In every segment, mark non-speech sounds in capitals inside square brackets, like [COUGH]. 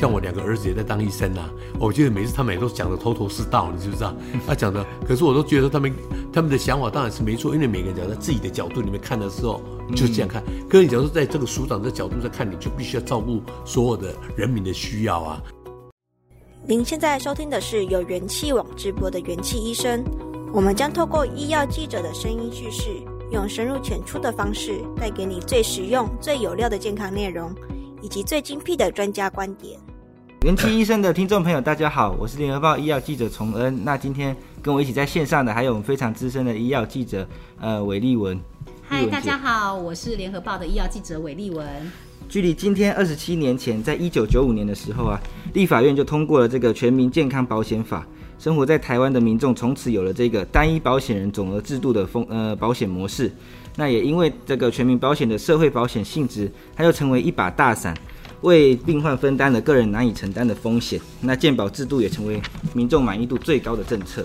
像我两个儿子也在当医生啊，我觉得每次他们也都讲的头头是道，你知不知道？他讲的，可是我都觉得他们他们的想法当然是没错，因为每个人讲在自己的角度里面看的时候就是这样看。可是你假如在这个署长的角度在看，你就必须要照顾所有的人民的需要啊。您现在收听的是由元气网直播的元气医生，我们将透过医药记者的声音叙事，用深入浅出的方式，带给你最实用、最有料的健康内容，以及最精辟的专家观点。元气医生的听众朋友，大家好，我是联合报医药记者崇恩。那今天跟我一起在线上的，还有我们非常资深的医药记者，呃，韦立文。嗨，大家好，我是联合报的医药记者韦立文。距离今天二十七年前，在一九九五年的时候啊，立法院就通过了这个全民健康保险法。生活在台湾的民众从此有了这个单一保险人总额制度的风呃保险模式。那也因为这个全民保险的社会保险性质，它又成为一把大伞，为病患分担了个人难以承担的风险。那健保制度也成为民众满意度最高的政策。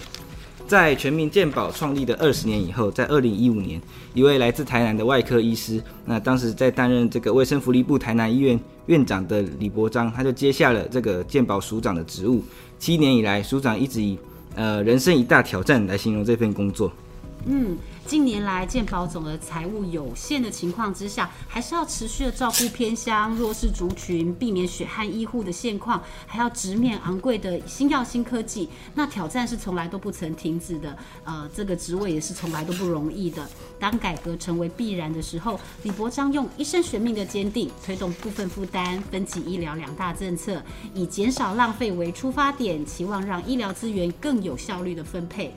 在全民健保创立的二十年以后，在二零一五年，一位来自台南的外科医师，那当时在担任这个卫生福利部台南医院院长的李伯章，他就接下了这个健保署长的职务。七年以来，署长一直以呃人生一大挑战来形容这份工作。嗯。近年来，健保总额财务有限的情况之下，还是要持续的照顾偏乡弱势族群，避免血汗医护的现况，还要直面昂贵的新药新科技，那挑战是从来都不曾停止的。呃，这个职位也是从来都不容易的。当改革成为必然的时候，李伯章用一生悬命的坚定，推动部分负担、分级医疗两大政策，以减少浪费为出发点，期望让医疗资源更有效率的分配。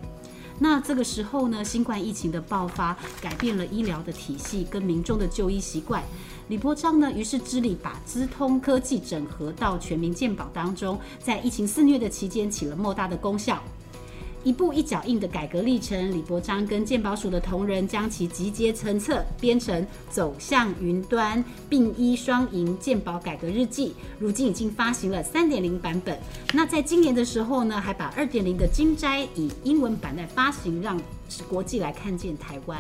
那这个时候呢，新冠疫情的爆发改变了医疗的体系跟民众的就医习惯。李伯璋呢，于是致力把资通科技整合到全民健保当中，在疫情肆虐的期间起了莫大的功效。一步一脚印的改革历程，李伯章跟健保署的同仁将其集结成册，编成《走向云端病医双赢健保改革日记》，如今已经发行了三点零版本。那在今年的时候呢，还把二点零的金摘以英文版来发行，让国际来看见台湾。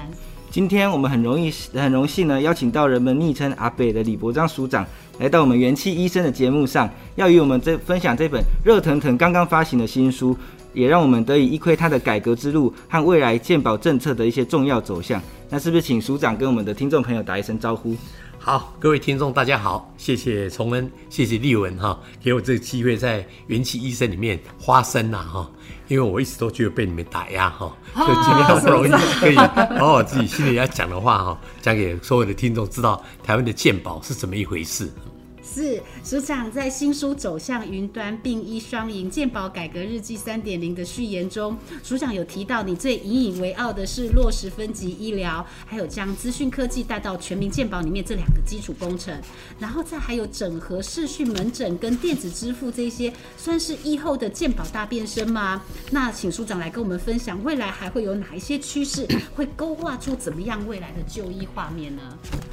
今天我们很容易很荣幸呢，邀请到人们昵称阿北的李伯章署长来到我们元气医生的节目上，要与我们这分享这本热腾腾刚刚发行的新书。也让我们得以一窥他的改革之路和未来健保政策的一些重要走向。那是不是请署长跟我们的听众朋友打一声招呼？好，各位听众大家好，谢谢崇恩，谢谢立文哈，给我这个机会在元气医生里面发声呐哈，因为我一直都觉得被你们打压哈，所以今天好不容易可以把我自己心里要讲的话哈，讲给所有的听众知道台湾的健保是怎么一回事。是署长在新书《走向云端病医双赢健保改革日记三点零》的序言中，署长有提到，你最引以为傲的是落实分级医疗，还有将资讯科技带到全民健保里面这两个基础工程，然后再还有整合视讯门诊跟电子支付这些，算是疫后的健保大变身吗？那请署长来跟我们分享，未来还会有哪一些趋势，会勾画出怎么样未来的就医画面呢？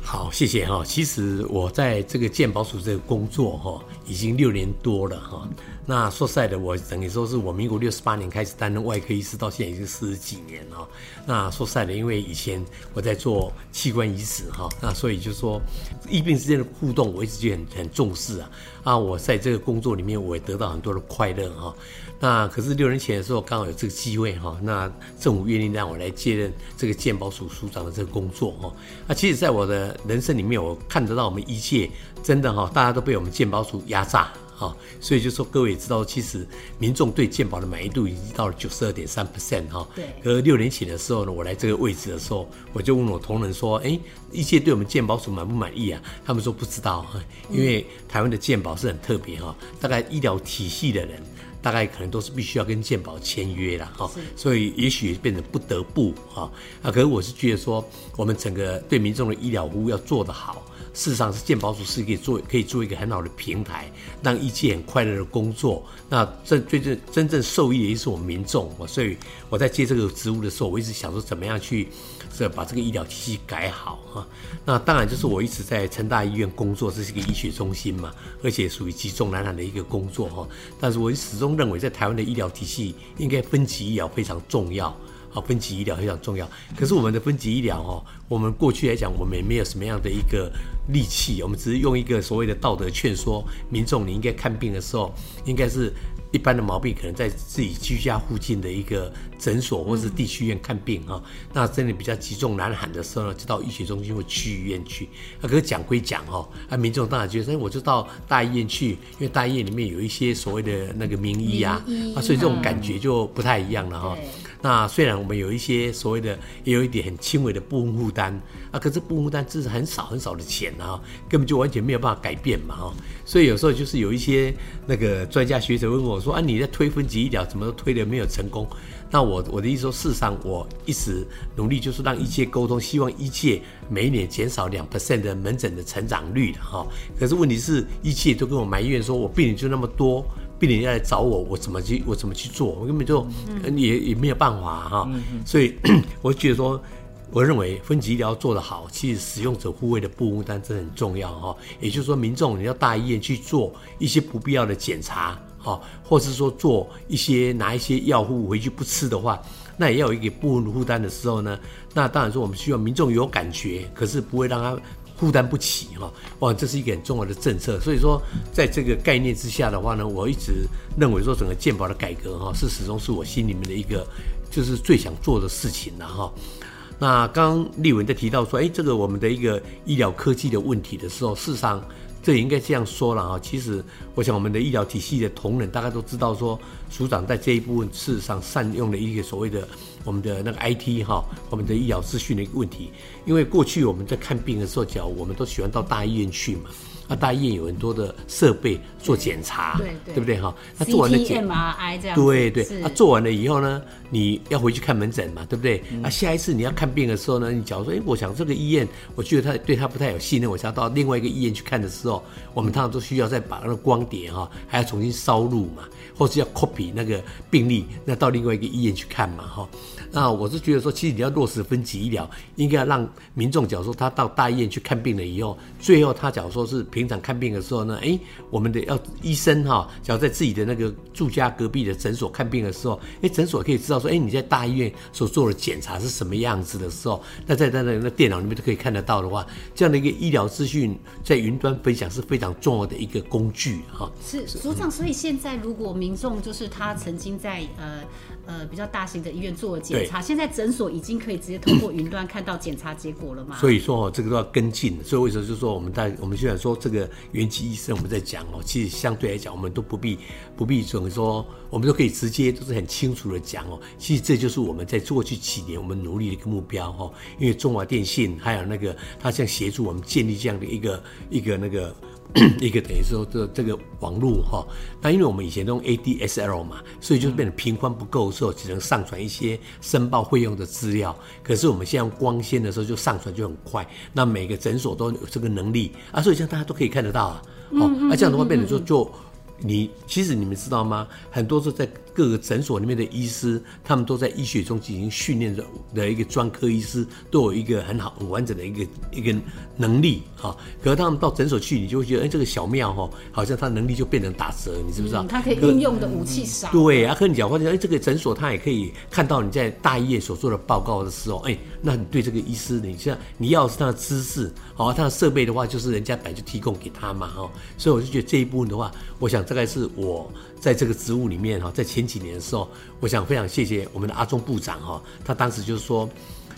好，谢谢哈。其实我在这个健保署这个工作哈，已经六年多了哈。那说实在的，我等于说是我民国六十八年开始担任外科医师，到现在已经四十几年了。那说实在的，因为以前我在做器官移植哈，那所以就是说医病之间的互动，我一直就很很重视啊。啊，我在这个工作里面，我也得到很多的快乐哈。那可是六年前的时候，刚好有这个机会哈，那政府愿意让我来接任这个健保署署长的这个工作哈。那其实，在我的人生里面，我看得到我们医界真的哈，大家都被我们健保署压榨。好，所以就说各位也知道，其实民众对健保的满意度已经到了九十二点三 percent 哈。对。而六年前的时候呢，我来这个位置的时候，我就问我同仁说：“哎，医界对我们健保署满不满意啊？”他们说不知道，因为台湾的健保是很特别哈，大概医疗体系的人，大概可能都是必须要跟健保签约了哈。所以也许变成不得不哈啊。可是我是觉得说，我们整个对民众的医疗服务要做得好。事实上是健保署是可以做，可以做一个很好的平台，让一切很快乐的工作。那这最正真正受益的也是我们民众。所以我在接这个职务的时候，我一直想说怎么样去，这把这个医疗体系改好哈。那当然就是我一直在成大医院工作，这是一个医学中心嘛，而且属于集中难缓的一个工作哈。但是我始终认为，在台湾的医疗体系应该分级医疗非常重要。好，分级医疗非常重要。可是我们的分级医疗哦，我们过去来讲，我们也没有什么样的一个利器，我们只是用一个所谓的道德劝说民众，你应该看病的时候，应该是。一般的毛病可能在自己居家附近的一个诊所或是地区医院看病哈，那真的比较急重难喊的时候呢，就到医学中心或区医院去。那可是讲归讲哈，啊民众当然觉得，哎，我就到大医院去，因为大医院里面有一些所谓的那个名医啊，啊，所以这种感觉就不太一样了哈。那虽然我们有一些所谓的，也有一点很轻微的部分负担啊，可是部分负担只是很少很少的钱啊，根本就完全没有办法改变嘛哈。所以有时候就是有一些那个专家学者问我说啊，你在推分级医疗怎么都推的没有成功？那我我的意思说，事实上我一直努力就是让一切沟通，希望一切每一年减少两 percent 的门诊的成长率的哈。可是问题是，一切都跟我埋怨说，我病人就那么多。病人要来找我，我怎么去？我怎么去做？我根本就也也没有办法哈。所以我觉得说，[CLEARS THROAT] 我认为分级医疗做得好，其实使用者护卫的部分负担真的很重要哈。也就是说，民众你要大医院去做一些不必要的检查哈，或是说做一些拿一些药物回去不吃的话，那也要有一个部分负担的时候呢，那当然说我们需要民众有感觉，可是不会让他。负担不起哈，哇，这是一个很重要的政策。所以说，在这个概念之下的话呢，我一直认为说整个健保的改革哈，是始终是我心里面的一个，就是最想做的事情了哈。那刚刚立文在提到说，哎，这个我们的一个医疗科技的问题的时候，事实上。这也应该这样说了哈，其实我想我们的医疗体系的同仁大概都知道说，署长在这一部分事实上善用了一个所谓的我们的那个 IT 哈，我们的医疗资讯的一个问题，因为过去我们在看病的时候，讲我们都喜欢到大医院去嘛。啊，大医院有很多的设备做检查，对对，对不对哈？那做完了检，MRI 这样，对对，那做完了以后呢，你要回去看门诊嘛，对不对？那下一次你要看病的时候呢，你假如说，哎，我想这个医院，我觉得他对他不太有信任，我想要到另外一个医院去看的时候，我们通常都需要再把那个光碟哈，还要重新烧录嘛，或是要 copy 那个病历，那到另外一个医院去看嘛，哈。那我是觉得说，其实你要落实分级医疗，应该要让民众，假如说他到大医院去看病了以后，最后他假如说是平常看病的时候呢，哎，我们的要医生哈，假如在自己的那个住家隔壁的诊所看病的时候，哎，诊所可以知道说，哎，你在大医院所做的检查是什么样子的时候，那在他的那电脑里面都可以看得到的话，这样的一个医疗资讯在云端分享是非常重要的一个工具哈。是署长，所以现在如果民众就是他曾经在呃。呃，比较大型的医院做了检查，现在诊所已经可以直接通过云端看到检查结果了嘛？所以说哦，这个都要跟进。所以为什么就是说，我们在我们现在说这个元气医生，我们在讲哦，其实相对来讲，我们都不必不必怎么说，我们都可以直接都是很清楚的讲哦。其实这就是我们在过去几年我们努力的一个目标哈。因为中华电信还有那个他像协助我们建立这样的一个一个那个。一个等于说这这个网络哈，那因为我们以前都用 ADSL 嘛，所以就变得频宽不够的时候，只能上传一些申报费用的资料。可是我们现在用光纤的时候，就上传就很快。那每个诊所都有这个能力啊，所以这样大家都可以看得到啊。哦，那这样的话变成说就你其实你们知道吗？很多时候在。各个诊所里面的医师，他们都在医学中进行训练的的一个专科医师，都有一个很好、很完整的一个一个能力哈。可是他们到诊所去，你就会觉得，哎，这个小庙哈，好像他能力就变成打折，你知不知道？嗯、他可以运用的武器少。对啊，可你讲话就，哎，这个诊所他也可以看到你在大医院所做的报告的时候，哎，那你对这个医师，你像你要是他的知识，好，他的设备的话，就是人家本来就提供给他嘛，哈。所以我就觉得这一部分的话，我想大概是我。在这个职务里面哈，在前几年的时候，我想非常谢谢我们的阿中部长哈，他当时就是说，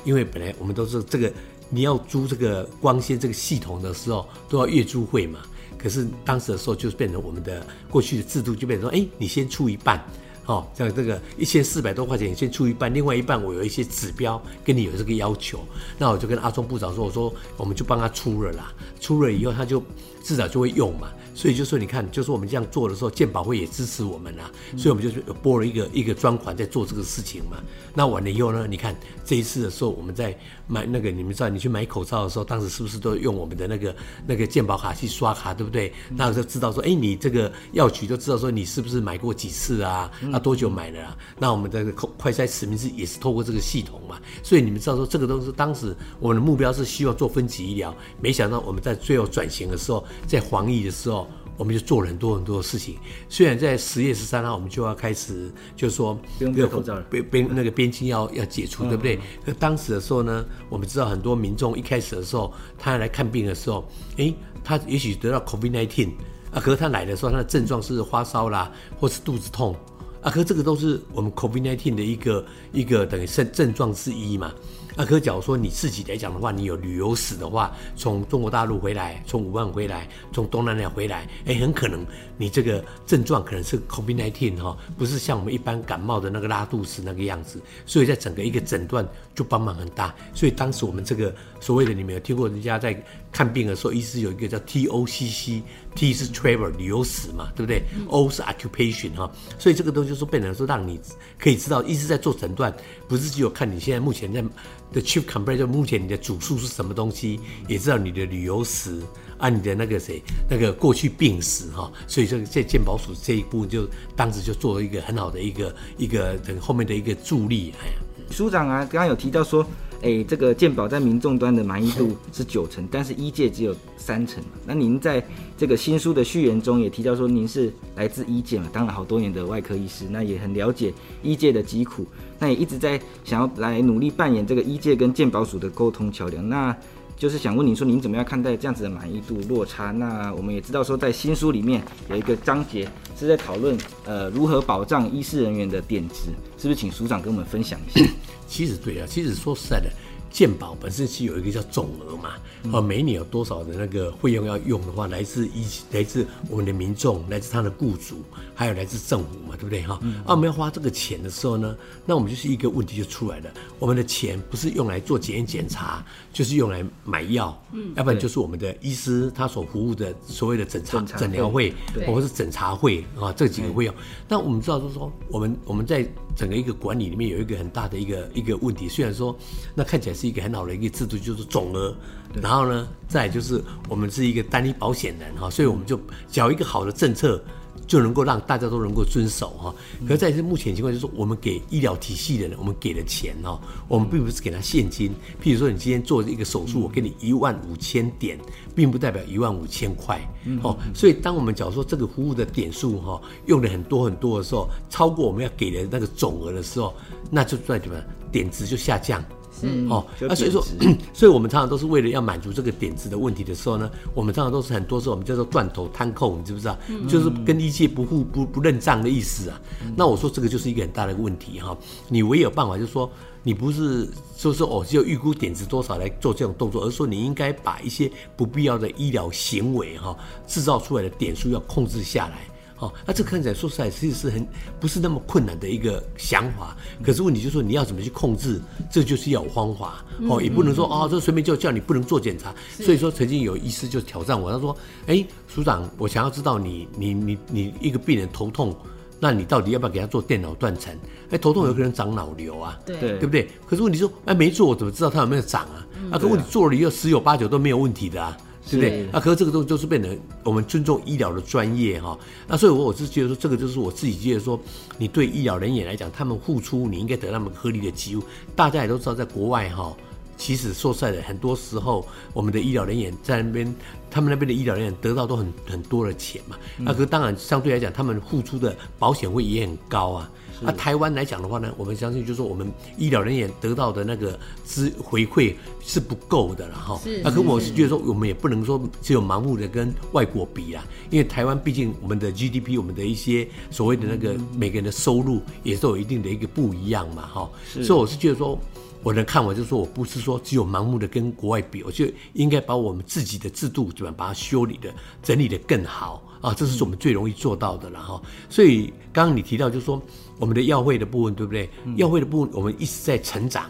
因为本来我们都是这个你要租这个光纤这个系统的时候，都要月租费嘛，可是当时的时候就是变成我们的过去的制度就变成说，哎，你先出一半。哦，像这个一千四百多块钱，你先出一半，另外一半我有一些指标跟你有这个要求，那我就跟阿中部长说，我说我们就帮他出了啦，出了以后他就至少就会用嘛。所以就说你看，就是我们这样做的时候，健保会也支持我们啦，所以我们就拨了一个一个专款在做这个事情嘛。那完了以后呢，你看这一次的时候，我们在买那个，你们知道你去买口罩的时候，当时是不是都用我们的那个那个健保卡去刷卡，对不对？那我就知道说，哎，你这个药局就知道说你是不是买过几次啊？那，多久买的啊？那我们的快筛实名制也是透过这个系统嘛。所以你们知道说，这个都是当时我们的目标是希望做分级医疗，没想到我们在最后转型的时候，在防疫的时候。我们就做了很多很多的事情。虽然在十月十三号我们就要开始，就是说不用戴口罩了，边边那个边境要要解除，对不对？可当时的时候呢，我们知道很多民众一开始的时候，他来看病的时候，诶，他也许得到 COVID-19 啊，可是他来的时候，他的症状是发烧啦，或是肚子痛啊，可这个都是我们 COVID-19 的一个一个等于症症状之一嘛。那可假如说你自己来讲的话，你有旅游史的话，从中国大陆回来，从武汉回来，从东南亚回来，哎，很可能你这个症状可能是 COVID-19 哈，不是像我们一般感冒的那个拉肚子那个样子，所以在整个一个诊断就帮忙很大。所以当时我们这个所谓的，你们有听过人家在看病的时候，医师有一个叫 TOCC，T 是 travel 旅游史嘛，对不对？O 是 occupation 哈，所以这个东西就是变成说让你可以知道，医师在做诊断，不是只有看你现在目前在。The chief complaint 就目前你的主诉是什么东西，也知道你的旅游史啊，你的那个谁，那个过去病史哈，所以这个在健保署这一步就当时就做了一个很好的一个一个等后面的一个助力。哎呀，署长啊，刚刚有提到说。哎，这个鉴宝在民众端的满意度是九成，但是医界只有三成。那您在这个新书的序言中也提到说，您是来自医界嘛，当了好多年的外科医师，那也很了解医界的疾苦，那也一直在想要来努力扮演这个医界跟鉴宝署的沟通桥梁。那就是想问您说，您怎么样看待这样子的满意度落差？那我们也知道说，在新书里面有一个章节是在讨论呃如何保障医师人员的点值，是不是请署长跟我们分享一下？其实对啊，其实说实在的。健保本身是有一个叫总额嘛，啊，每年有多少的那个费用要用的话，来自一来自我们的民众，来自他的雇主，还有来自政府嘛，对不对？哈？啊，我们要花这个钱的时候呢，那我们就是一个问题就出来了，我们的钱不是用来做检验检查，就是用来买药，嗯，要不然就是我们的医师他所服务的所谓的诊查诊疗费，或者是诊查费啊，这几个费用。那我们知道就是说，我们我们在整个一个管理里面有一个很大的一个一个问题，虽然说那看起来是一个很好的一个制度，就是总额，然后呢，再就是我们是一个单一保险人哈，所以我们就缴一个好的政策。就能够让大家都能够遵守哈，可是在这目前情况，就是我们给医疗体系的人，我们给的钱哈，我们并不是给他现金。譬如说，你今天做一个手术，我给你一万五千点，并不代表一万五千块哦。所以，当我们假如说这个服务的点数哈，用的很多很多的时候，超过我们要给的那个总额的时候，那就在什么点值就下降。嗯哦，那所以说，[CLEARS THROAT] 所以我们常常都是为了要满足这个点子的问题的时候呢，我们常常都是很多时候我们叫做断头摊扣，你知不知道？就是跟一切不互不不认账的意思啊。那我说这个就是一个很大的问题哈。你唯有办法就是说，你不是说是哦，只有预估点子多少来做这种动作，而是说你应该把一些不必要的医疗行为哈制造出来的点数要控制下来。哦，那这看起来说实在，其实是很不是那么困难的一个想法。可是问题就是说，你要怎么去控制？这就是要有方法。哦，也不能说哦，这随便就叫你不能做检查。所以说，曾经有医师就挑战我，他说：“哎，署长，我想要知道你你你你一个病人头痛，那你到底要不要给他做电脑断层？哎，头痛有可能长脑瘤啊，对对不对？可是问题说，哎，没做我怎么知道他有没有长啊？啊，可问题做了以后十有八九都没有问题的啊。”对不对？啊，可是这个东西就是变成我们尊重医疗的专业哈。那所以，我我是觉得说，这个就是我自己觉得说，你对医疗人员来讲，他们付出，你应该得到他们合理的给予。大家也都知道，在国外哈，其实说实在的，很多时候我们的医疗人员在那边，他们那边的医疗人员得到都很很多的钱嘛。那可是当然，相对来讲，他们付出的保险费也很高啊。那、啊、台湾来讲的话呢，我们相信就是说，我们医疗人员得到的那个资回馈是不够的了哈。那可我是觉得说，我们也不能说只有盲目的跟外国比啦，因为台湾毕竟我们的 GDP，我们的一些所谓的那个每个人的收入也是有一定的一个不一样嘛哈。所以我是觉得说，我的看法就是说，我不是说只有盲目的跟国外比，我就应该把我们自己的制度怎么把它修理的、整理的更好啊，这是我们最容易做到的了哈。所以刚刚你提到就是说。我们的药费的部分，对不对？药费的部分，我们一直在成长，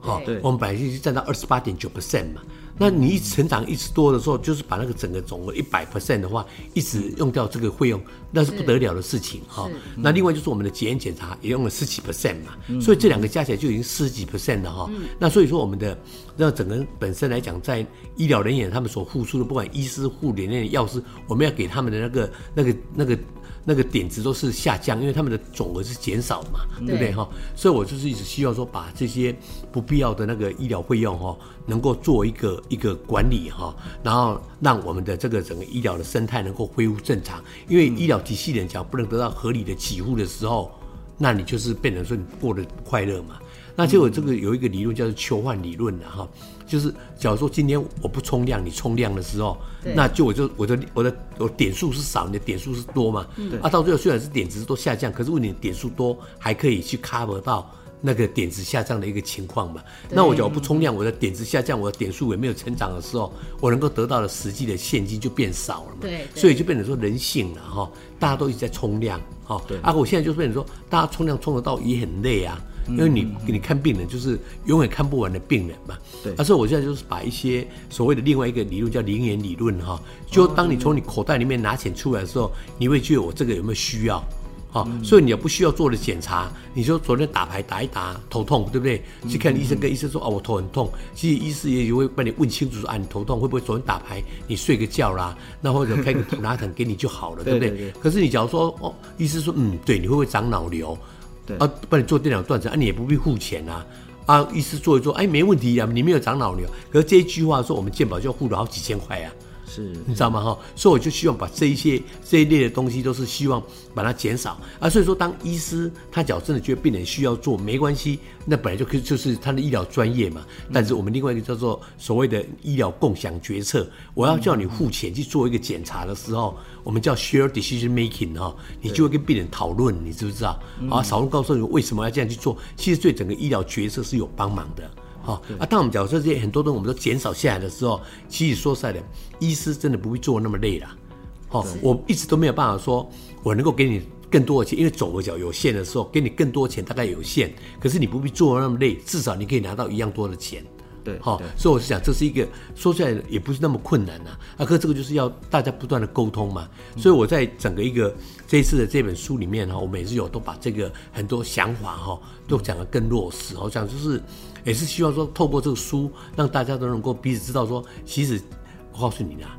好，我们本来就占到二十八点九 percent 嘛。那你一成长一直多的时候，就是把那个整个总额一百 percent 的话，一直用掉这个费用，那是不得了的事情哈。那另外就是我们的检验检查也用了十几 percent 嘛，所以这两个加起来就已经四十几 percent 了哈。那所以说我们的那整个本身来讲，在医疗人员他们所付出的，不管医师、护理那些药师，我们要给他们的那个那个那个。那个点值都是下降，因为他们的总额是减少嘛，对不对哈？所以我就是一直希望说，把这些不必要的那个医疗费用哈，能够做一个一个管理哈，然后让我们的这个整个医疗的生态能够恢复正常。因为医疗体系的人讲不能得到合理的给付的时候，那你就是变成说你过得不快乐嘛。那就有这个有一个理论叫做求换理论的哈，就是假如说今天我不冲量，你冲量的时候，那就我就我的我的我点数是少，你的点数是多嘛，啊，到最后虽然是点值都下降，可是问你点数多还可以去 cover 到那个点值下降的一个情况嘛。那我假如不冲量，我的点值下降，我的点数也没有成长的时候，我能够得到的实际的现金就变少了嘛。对，所以就变成说人性了哈，大家都一直在冲量哈。对，啊，我现在就变成说，大家冲量冲得到也很累啊。因为你给你看病人，就是永远看不完的病人嘛。对。所以我现在就是把一些所谓的另外一个理论叫零元理论哈，就当你从你口袋里面拿钱出来的时候，你会觉得我这个有没有需要？好，所以你要不需要做的检查，你说昨天打牌打一打头痛，对不对？去看医生，跟医生说啊，我头很痛。其实医师也会帮你问清楚说啊，你头痛会不会昨天打牌？你睡个觉啦，那或者开个普拉疼给你就好了，[LAUGHS] 对不对？可是你假如说哦，医生说嗯，对，你会不会长脑瘤？啊，帮你做电脑断层啊，你也不必付钱啊，啊，意思做一做，哎，没问题啊，你没有长老瘤。可是这一句话说，我们健保就要付了好几千块啊。是，你知道吗？哈，所以我就希望把这一些这一类的东西都是希望把它减少啊。所以说，当医师他假如真的觉得病人需要做，没关系，那本来就可以就是他的医疗专业嘛。但是我们另外一个叫做所谓的医疗共享决策，我要叫你付钱去做一个检查的时候，我们叫 share decision making 哈，你就会跟病人讨论，你知不知道？啊，讨论告诉你为什么要这样去做，其实对整个医疗决策是有帮忙的。哦，啊，当我们假设这些很多东西我们都减少下来的时候，其实说实在的，医师真的不会做那么累了。哦，我一直都没有办法说，我能够给你更多的钱，因为总额角有限的时候，给你更多钱大概有限，可是你不必做那么累，至少你可以拿到一样多的钱。对，好，所以我是想，这是一个说出来也不是那么困难呐。啊，可这个就是要大家不断的沟通嘛。所以我在整个一个这一次的这本书里面哈，我每次有都把这个很多想法哈，都讲得更落实。我想就是也是希望说，透过这个书，让大家都能够彼此知道说，其实我告诉你啊，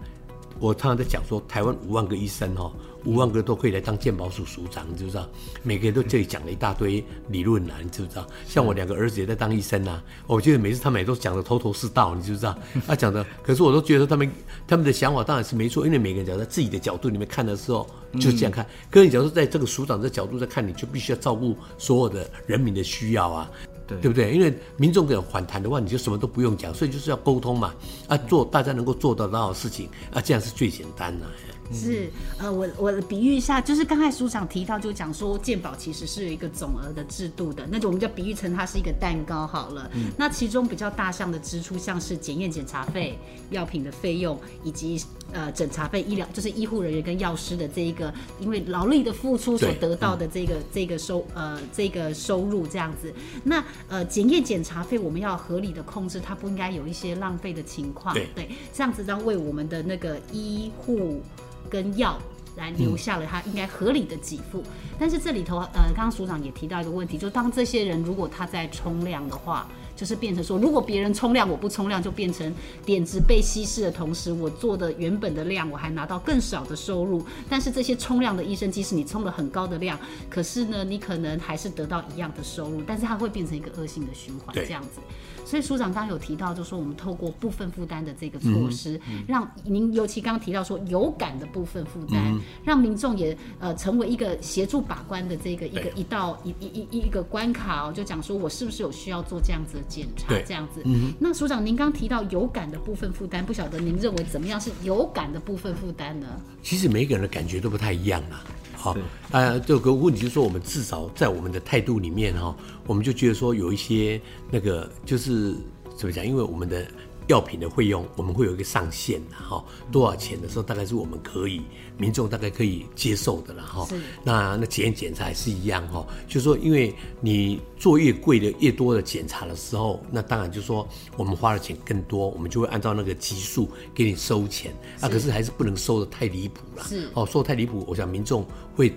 我常常在讲说，台湾五万个医生哈。五万个都可以来当健保署署长，你知不知道？每个人都这里讲了一大堆理论啦，你知不知道？像我两个儿子也在当医生呐，我觉得每次他们也都讲的头头是道，你知不知道？他讲的，可是我都觉得他们他们的想法当然是没错，因为每个人讲在自己的角度里面看的时候就是这样看。可是你假如说在这个署长的角度在看，你就必须要照顾所有的人民的需要啊，对不对？因为民众给反弹的话，你就什么都不用讲，所以就是要沟通嘛，啊，做大家能够做得到的事情啊，这样是最简单的。是，呃，我我比喻一下，就是刚才署长提到，就讲说鉴宝其实是有一个总额的制度的，那就我们就比喻成它是一个蛋糕好了。嗯。那其中比较大项的支出，像是检验检查费、药品的费用，以及呃诊查费、医疗就是医护人员跟药师的这一个因为劳力的付出所得到的这个这个收呃这个收入这样子。那呃检验检查费我们要合理的控制，它不应该有一些浪费的情况。对。对，这样子让为我们的那个医护。跟药来留下了他应该合理的给付，嗯，但是这里头呃，刚刚署长也提到一个问题，就当这些人如果他在冲量的话，就是变成说，如果别人冲量我不冲量，就变成点值被稀释的同时，我做的原本的量我还拿到更少的收入。但是这些冲量的医生，即使你冲了很高的量，可是呢，你可能还是得到一样的收入，但是它会变成一个恶性的循环，这样子。所以署长刚刚有提到，就是说我们透过部分负担的这个措施，让您尤其刚刚提到说有感的部分负担，嗯、让民众也呃成为一个协助把关的这个一个一道一一一一个关卡哦，就讲说我是不是有需要做这样子的检查，这样子。嗯、那署长您刚提到有感的部分负担，不晓得您认为怎么样是有感的部分负担呢？其实每个人的感觉都不太一样啊。好，呃，这个问题就是说，我们至少在我们的态度里面哈，我们就觉得说有一些那个就是怎么讲，因为我们的。药品的费用我们会有一个上限的哈，多少钱的时候大概是我们可以民众大概可以接受的了哈。那那检验检查也是一样哈，就是说因为你做越贵的越多的检查的时候，那当然就是说我们花的钱更多，我们就会按照那个级数给你收钱啊。可是还是不能收的太离谱了。是哦，收得太离谱，我想民众会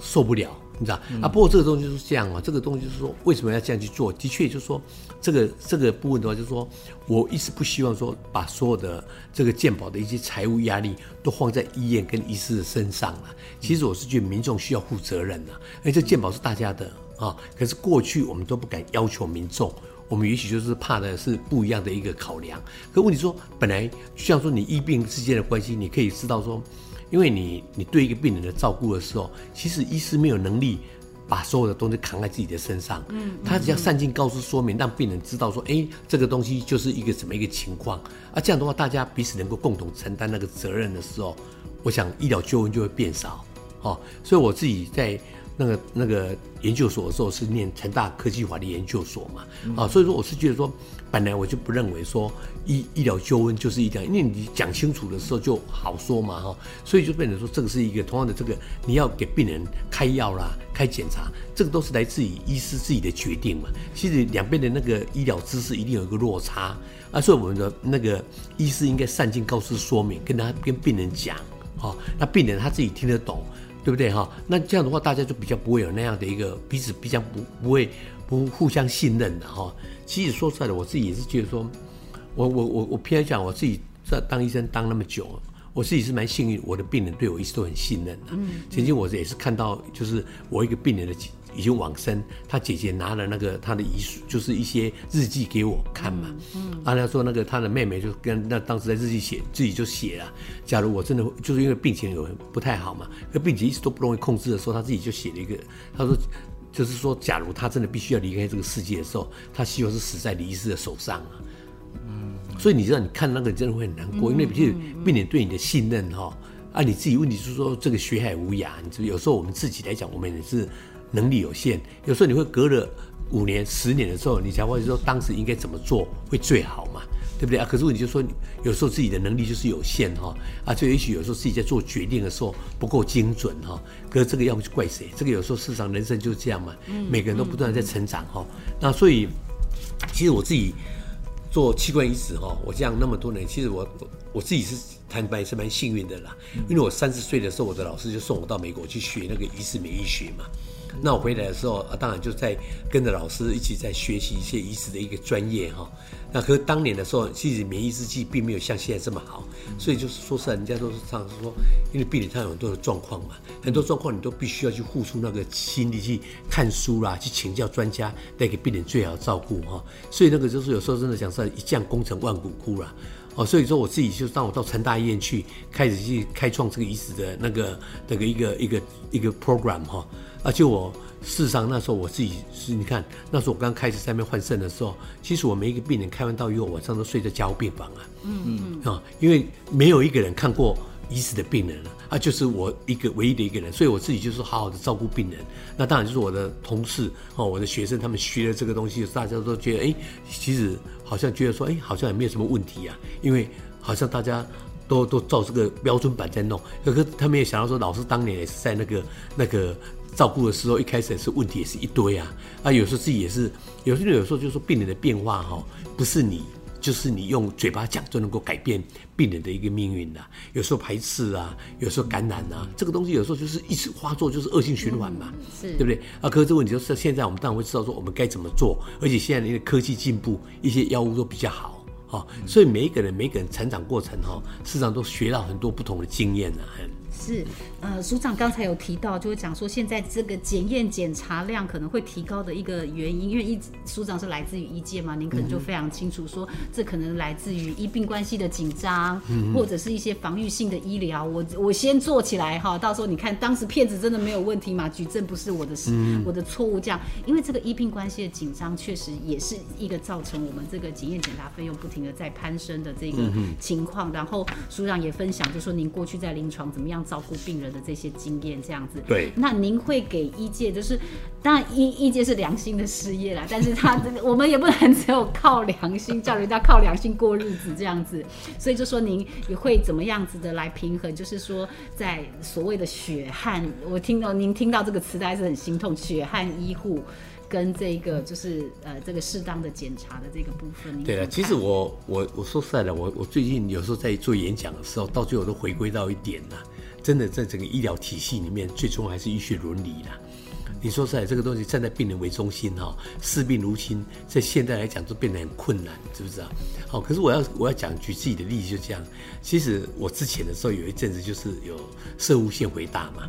受不了。你知道、嗯、啊？不过这个东西就是这样啊，这个东西就是说，为什么要这样去做？的确就是说，这个这个部分的话，就是说我一直不希望说把所有的这个健保的一些财务压力都放在医院跟医师的身上了。其实我是觉得民众需要负责任的，而这健保是大家的啊。可是过去我们都不敢要求民众，我们也许就是怕的是不一样的一个考量。可问题说，本来就像说你医病之间的关系，你可以知道说。因为你你对一个病人的照顾的时候，其实医师没有能力把所有的东西扛在自己的身上，嗯，他只要善尽告知说明，让病人知道说，哎，这个东西就是一个什么一个情况，啊，这样的话，大家彼此能够共同承担那个责任的时候，我想医疗纠纷就会变少，哦，所以我自己在。那个那个研究所的时候是念成大科技法律研究所嘛，啊，所以说我是觉得说，本来我就不认为说医医疗纠纷就是一样，因为你讲清楚的时候就好说嘛，哈，所以就变成说这个是一个同样的这个你要给病人开药啦、开检查，这个都是来自于医师自己的决定嘛。其实两边的那个医疗知识一定有一个落差啊，所以我们的那个医师应该善尽告知说明，跟他跟病人讲，哈，那病人他自己听得懂。对不对哈？那这样的话，大家就比较不会有那样的一个彼此比较不不会不互相信任的哈。其实说出来的，我自己也是觉得说，我我我我偏讲，我自己在当医生当那么久，我自己是蛮幸运，我的病人对我一直都很信任的。嗯，曾经我也是看到，就是我一个病人的。已经往生，他姐姐拿了那个他的遗书，就是一些日记给我看嘛。嗯，啊，他说那个他的妹妹就跟那当时在日记写，自己就写了。假如我真的就是因为病情有不太好嘛，那病情一直都不容易控制的时候，他自己就写了一个，他说就是说，假如他真的必须要离开这个世界的时候，他希望是死在李医师的手上啊。嗯，所以你知道，你看那个真的会很难过，因为毕竟病人对你的信任哈，啊，你自己问题是说这个学海无涯，你有时候我们自己来讲，我们也是。能力有限，有时候你会隔了五年、十年的时候，你才会说当时应该怎么做会最好嘛，对不对啊？可是你就说，有时候自己的能力就是有限哈，啊，就也许有时候自己在做决定的时候不够精准哈。可是这个要不就怪谁？这个有时候事实上人生就是这样嘛，每个人都不断在成长哈。那所以，其实我自己做器官移植哈，我这样那么多年，其实我我自己是坦白是蛮幸运的啦，因为我三十岁的时候，我的老师就送我到美国去学那个移植免疫学嘛。那我回来的时候啊，当然就在跟着老师一起在学习一些医师的一个专业哈。那可是当年的时候，其实免疫制剂并没有像现在这么好，所以就是说实在，人家都是这样说，因为病人他有很多的状况嘛，很多状况你都必须要去付出那个心力去看书啦，去请教专家，带给病人最好的照顾哈。所以那个就是有时候真的讲实在，一将功成万骨枯了。哦，所以说我自己就当我到成大医院去，开始去开创这个移植的那个那个一个一个一个 program 哈。而且我事实上那时候我自己是，你看那时候我刚开始在那边换肾的时候，其实我每一个病人开完刀以后，晚上都睡在加护病房啊。嗯嗯啊，因为没有一个人看过疑似的病人了啊，就是我一个唯一的一个人，所以我自己就是好好的照顾病人。那当然就是我的同事哦，我的学生他们学了这个东西，大家都觉得哎，其实。好像觉得说，哎，好像也没有什么问题啊，因为好像大家都都照这个标准版在弄。可是他们也想到说，老师当年也是在那个那个照顾的时候，一开始也是问题也是一堆啊。啊，有时候自己也是，有时候有时候就是说病人的变化哈，不是你就是你用嘴巴讲就能够改变病人的一个命运的。有时候排斥啊，有时候感染啊，这个东西有时候就是一直发作，就是恶性循环嘛，是对不对？啊，可是这个问题就是现在我们当然会知道说我们该怎么做，而且现在的科技进步，一些药物都比较好，哈，所以每一个人每一个人成长过程哈，事实上都学到很多不同的经验呢。是，呃，署长刚才有提到，就是讲说现在这个检验检查量可能会提高的一个原因，因为一署长是来自于医界嘛，您可能就非常清楚说，这可能来自于医病关系的紧张，或者是一些防御性的医疗。我我先做起来哈，到时候你看当时片子真的没有问题嘛？举证不是我的事，我的错误这样，因为这个医病关系的紧张确实也是一个造成我们这个检验检查费用不停的在攀升的这个情况。然后署长也分享，就说您过去在临床怎么样照顾病人的这些经验，这样子。对。那您会给医界，就是当然医医界是良心的事业啦，但是他这个我们也不能只有靠良心，叫人家靠良心过日子这样子。所以就说您也会怎么样子的来平衡，就是说在所谓的血汗，我听到您听到这个词，还是很心痛。血汗医护跟这个就是呃这个适当的检查的这个部分。对了，其实我我我说实在的，我我最近有时候在做演讲的时候，到最后都回归到一点了。真的，在整个医疗体系里面，最终还是医学伦理啦。你说实在，这个东西站在病人为中心哈，视病如亲，在现在来讲都变得很困难，知不知道？好，可是我要我要讲举自己的例子，就这样。其实我之前的时候有一阵子就是有摄护腺肥大嘛，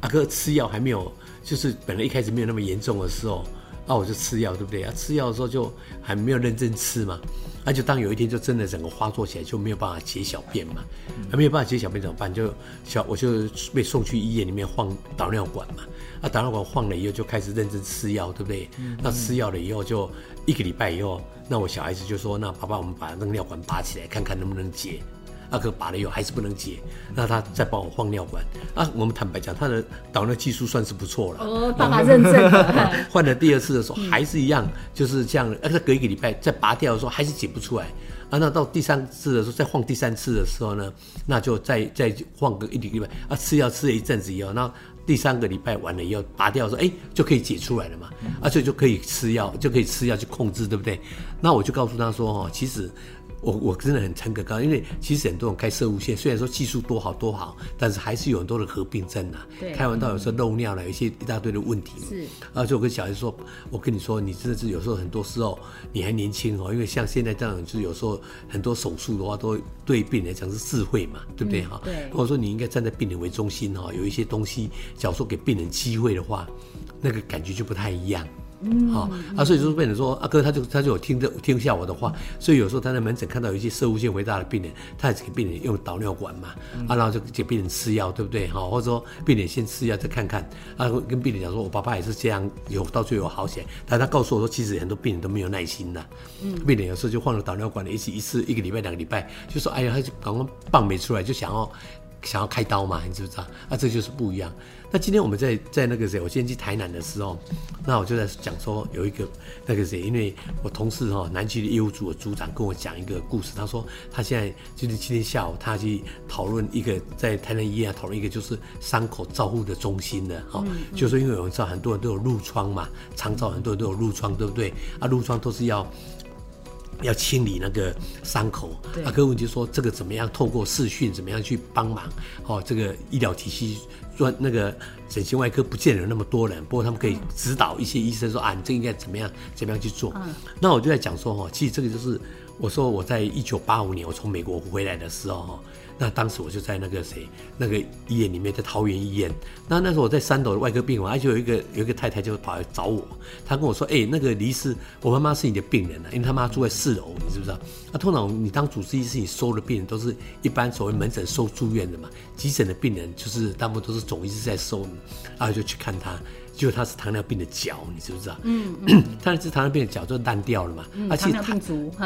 阿哥吃药还没有，就是本来一开始没有那么严重的时候。那、我就吃药，对不对？啊，吃药的时候就还没有认真吃嘛，那、啊、就当有一天就真的整个发作起来，就没有办法解小便嘛，还没有办法解小便怎么办？就小我就被送去医院里面换导尿管嘛，啊，导尿管换了以后就开始认真吃药，对不对？那吃药了以后就一个礼拜以后，那我小孩子就说：“那爸爸，我们把那个尿管拔起来，看看能不能解。”阿哥拔了以后还是不能解，那他再帮我换尿管啊。我们坦白讲，他的导尿技术算是不错了。哦，爸爸认证了。[LAUGHS] 换了第二次的时候还是一样，就是这样。而且隔一个礼拜再拔掉的时候还是解不出来啊。那到第三次的时候再换第三次的时候呢，那就再再换个一个礼拜啊。吃药吃了一阵子以后，那第三个礼拜完了以后拔掉的时候，哎，就可以解出来了嘛。而且就可以吃药，就可以吃药去控制，对不对？那我就告诉他说，哦，其实。我我真的很诚恳告，因为其实很多人开射物线，虽然说技术多好多好，但是还是有很多的合并症呐。对，开完刀有时候漏尿了，有一些一大堆的问题。是，而且我跟小孩说，我跟你说，你真的是有时候很多时候你还年轻哦，因为像现在这样，就是有时候很多手术的话，都对病人来讲是智慧嘛，对不对哈？对。我说你应该站在病人为中心哈，有一些东西，假如说给病人机会的话，那个感觉就不太一样。嗯，好啊，所以就是变成说，阿哥他就他就有听着听下我的话，所以有时候他在门诊看到有一些射物性肥大的病人，他也是给病人用导尿管嘛，啊，然后就给病人吃药，对不对？哈，或者说病人先吃药再看看，啊，跟病人讲说，我爸爸也是这样，有到最后有好起来，但他告诉我说，其实很多病人都没有耐心的，嗯，病人有时候就换了导尿管了，一次一次一个礼拜两个礼拜，就说，哎呀，他就赶快棒没出来，就想要想要开刀嘛，你知不知道？啊，这就是不一样。那今天我们在在那个谁，我今天去台南的时候，那我就在讲说有一个那个谁，因为我同事哈南区的业务组的组长跟我讲一个故事，他说他现在就是今天下午他去讨论一个在台南医院讨论一个就是伤口照护的中心的哈，嗯嗯、就是说因为我们知道很多人都有褥疮嘛，肠照很多人都有褥疮，对不对？啊，褥疮都是要。要清理那个伤口，对啊，各位就说这个怎么样？透过视讯怎么样去帮忙？哦，这个医疗体系专那个整形外科不见得那么多人，不过他们可以指导一些医生说啊，你这应该怎么样怎么样去做？嗯，那我就在讲说哈，其实这个就是我说我在一九八五年我从美国回来的时候哈。那当时我就在那个谁，那个医院里面，在桃园医院。那那时候我在三楼的外科病房，而且有一个有一个太太就跑来找我，她跟我说：“哎、那个李医师，我妈妈是你的病人啊，因为她妈住在四楼，你知不知道？那通常你当主治医师，你收的病人都是一般所谓门诊收住院的嘛，急诊的病人就是大部分都是总医师在收，然后就去看他。”就他是糖尿病的脚，你知不知道？嗯，[CLEARS THROAT] 他是糖尿病的脚就烂掉了嘛。而且。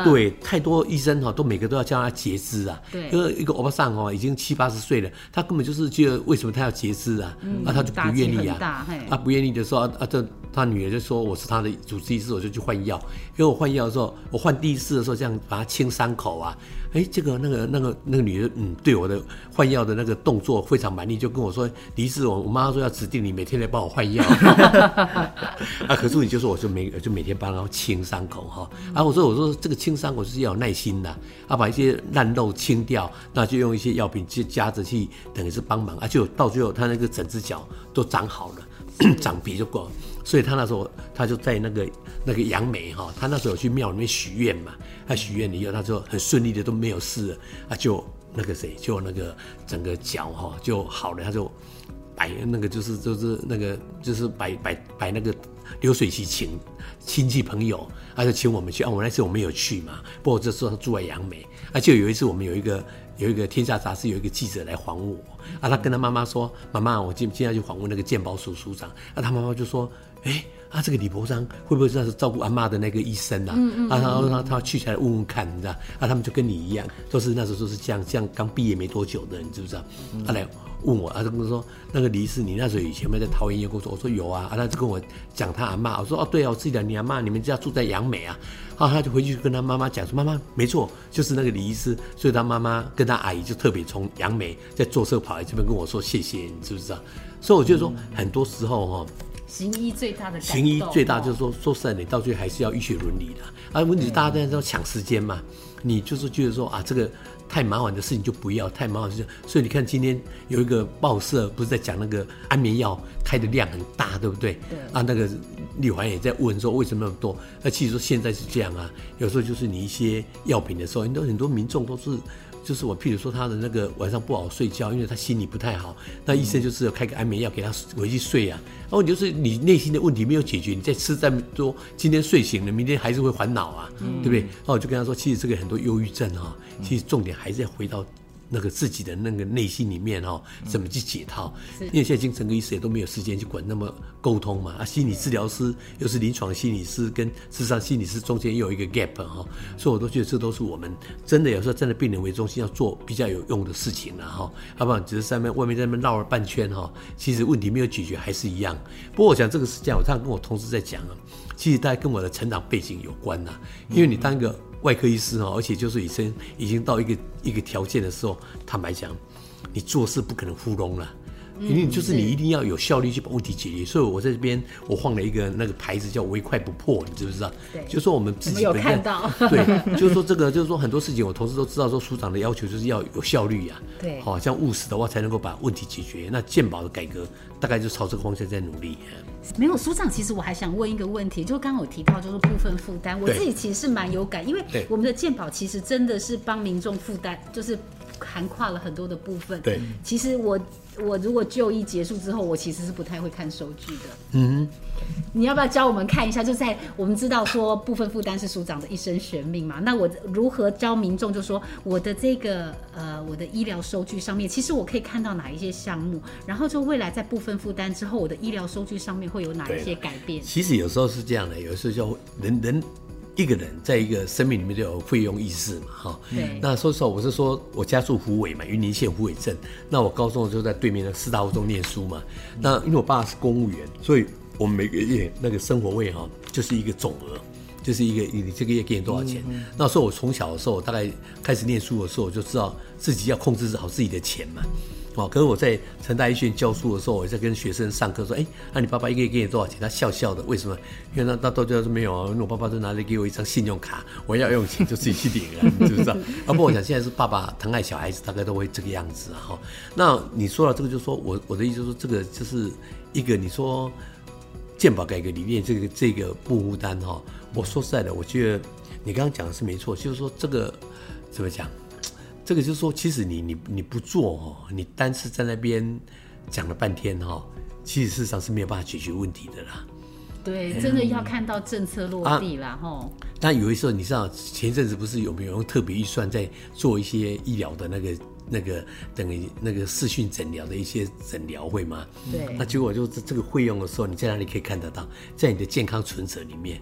对，太多医生哈都每个都要叫他截肢啊。对。因为一个欧巴桑哈已经七八十岁了，他根本就是觉得为什么他要截肢啊？嗯。那他就不愿意啊。他不愿意的时候啊啊，这他女儿就说我是他的主治医师，我就去换药。因为我换药的时候，我换第一次的时候这样把它清伤口啊。哎，这个那个那个那个女的，嗯，对我的换药的那个动作非常满意，就跟我说：“李医师，我我妈说要指定你每天来帮我换药。[LAUGHS] ”啊，可是你就说，我就每就每天帮她清伤口哈。啊，我说我说这个清伤口是要有耐心的，啊，把一些烂肉清掉，那就用一些药品去夹着去，等于是帮忙啊，就到最后他那个整只脚都长好了，[COUGHS] 长鼻就够。所以他那时候他就在那个那个杨梅哈，他那时候有去庙里面许愿嘛，他许愿以后，他就很顺利的都没有事了，啊，就那个谁，就那个整个脚哈就好了，他就摆那个就是就是那个就是摆摆摆那个流水席请亲戚朋友，他就请我们去啊，我那次我没有去嘛，不过这时候他住在杨梅，而且有一次我们有一个有一个天下杂志有一个记者来访问我，啊，他跟他妈妈说，妈妈，我今今天要去访问那个鉴宝署署长，啊，他妈妈就说。哎，啊，这个李伯璋会不会是那是照顾阿妈的那个医生啊？嗯嗯，嗯啊，然后他他去起来问问看，你知道？啊，他们就跟你一样，都是那时候都是这样，这样刚毕业没多久的，你知不知道？嗯、啊，来问我，啊，他跟我说那个李医师，你那时候以前有没有在桃园医院工作？我说有啊，啊，他就跟我讲他阿妈，我说哦，对啊，我记得你阿妈，你们家住在杨梅啊。啊，他就回去跟他妈妈讲说，妈妈，没错，就是那个李医师，所以他妈妈跟他阿姨就特别从杨梅在坐车跑来这边跟我说谢谢，你知不知道？所以我就说，很多时候哈。行医最大的感行医最大就是说，说实在，你到最后还是要医学伦理的啊。问题是大家在说抢时间嘛，你就是觉得说啊，这个太麻烦的事情就不要，太麻烦的事情。所以你看今天有一个报社不是在讲那个安眠药开的量很大，对不对？对。啊，那个立华也在问说为什么那么多？那其实说现在是这样啊，有时候就是你一些药品的时候，很多很多民众都是。就是我，譬如说他的那个晚上不好睡觉，因为他心里不太好，那医生就是要开个安眠药给他回去睡啊。然后就是你内心的问题没有解决，你再吃再多，今天睡醒了，明天还是会烦恼啊，对不对？然后我就跟他说，其实这个很多忧郁症啊，其实重点还是要回到。那个自己的那个内心里面哦，怎么去解套？嗯、因为现在精神科医师也都没有时间去管那么沟通嘛。啊，心理治疗师又是临床心理师，跟智商心理师中间又有一个 gap 哈，所以我都觉得这都是我们真的有时候站在病人为中心要做比较有用的事情了哈。要不然只是在面外面在那边绕了半圈哈，其实问题没有解决还是一样。不过我想这个是这样，我常常跟我同事在讲啊，其实大概跟我的成长背景有关呐，因为你当一个。外科医师哦，而且就是医生已经到一个一个条件的时候，坦白讲，你做事不可能糊弄了，因为就是你一定要有效率去把问题解决。所以我在这边我放了一个那个牌子叫“唯快不破”，你知不知道？对，就是说我们自己有看到。[LAUGHS] 对，就是说这个就是说很多事情，我同事都知道说，署长的要求就是要有效率呀。对，好，这样务实的话才能够把问题解决。那健保的改革大概就朝这个方向在努力。没有署长，其实我还想问一个问题，就刚刚我提到就是部分负担，我自己其实是蛮有感，因为我们的健保其实真的是帮民众负担，就是涵跨了很多的部分。对，其实我我如果就医结束之后，我其实是不太会看收据的。嗯。你要不要教我们看一下？就在我们知道说部分负担是署长的一生悬命嘛？那我如何教民众？就说我的这个呃，我的医疗收据上面，其实我可以看到哪一些项目？然后就未来在部分负担之后，我的医疗收据上面会有哪一些改变？其实有时候是这样的，有时候就人人一个人在一个生命里面就有费用意识嘛，哈。那说实话，我是说我家住湖尾嘛，云林县湖尾镇。那我高中就在对面的师大附中念书嘛。那因为我爸是公务员，所以。我们每个月那个生活费哈，就是一个总额，就是一个你这个月给你多少钱。那时候我从小的时候，大概开始念书的时候，我就知道自己要控制好自己的钱嘛。哦，可是我在成大医学院教书的时候，我在跟学生上课说，哎，那、你爸爸一个月给你多少钱？他笑笑的，为什么？因为那那都叫说没有啊，因为我爸爸就拿着给我一张信用卡，我要用钱就自己去领了，你知不知道？[LAUGHS] 啊，不过我想现在是爸爸疼爱小孩子，大概都会这个样子哈。那你说了这个，就是说我我的意思是说，这个就是一个你说。健保改革里面这个这个不负担哈，我说实在的，我觉得你刚刚讲的是没错，就是说这个怎么讲？这个就是说，其实你你你不做哦，你单是在那边讲了半天哈，其实事实上是没有办法解决问题的啦。对，真的要看到政策落地了哈。但有的时候你知道，前一阵子不是有没有用特别预算在做一些医疗的那个？那个等于那个视讯诊疗的一些诊疗会吗？对。那结果就是这个费用的时候，你在哪里可以看得到？在你的健康存折里面。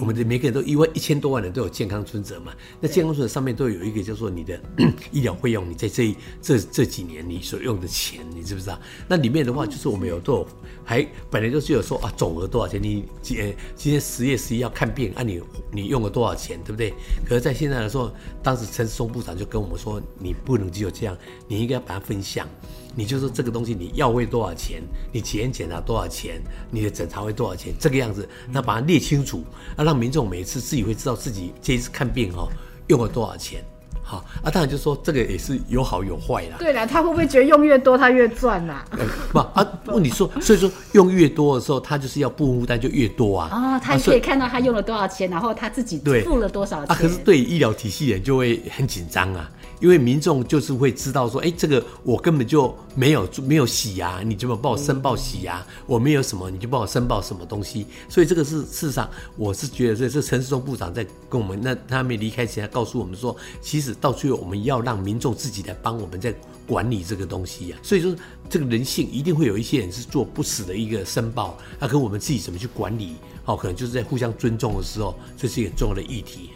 我们的每个人都一万一千多万人都有健康存折嘛？那健康存折上面都有一个叫做你的 [COUGHS] 医疗费用，你在这这这几年你所用的钱，你知不知道？那里面的话就是我们有都有，还本来就是有说啊总额多少钱？你今今天十月十一要看病，啊你你用了多少钱，对不对？可是，在现在的时候，当时陈时中部长就跟我们说，你不能只有这样，你应该要把它分项。你就说这个东西，你药费多少钱？你检验检查多少钱？你的诊查费多少钱？这个样子，那把它列清楚，啊，让民众每次自己会知道自己这一次看病哈用了多少钱。好啊，当然就说这个也是有好有坏啦。对啦，他会不会觉得用越多他越赚呐、啊？不啊，问你说，所以说用越多的时候，他就是要部分负担就越多啊。哦，他可以看到他用了多少钱，然后他自己付了多少钱。啊，可是对医疗体系人就会很紧张啊。因为民众就是会知道说，哎，这个我根本就没有没有洗牙，你就帮我申报洗牙，我没有什么，你就帮我申报什么东西。所以这个是事实上，我是觉得这是陈世忠部长在跟我们，那他没离开前，他告诉我们说，其实到最后我们要让民众自己来帮我们在管理这个东西呀。所以说，这个人性一定会有一些人是做不死的一个申报，那跟我们自己怎么去管理，哦，可能就是在互相尊重的时候，这是一个很重要的议题。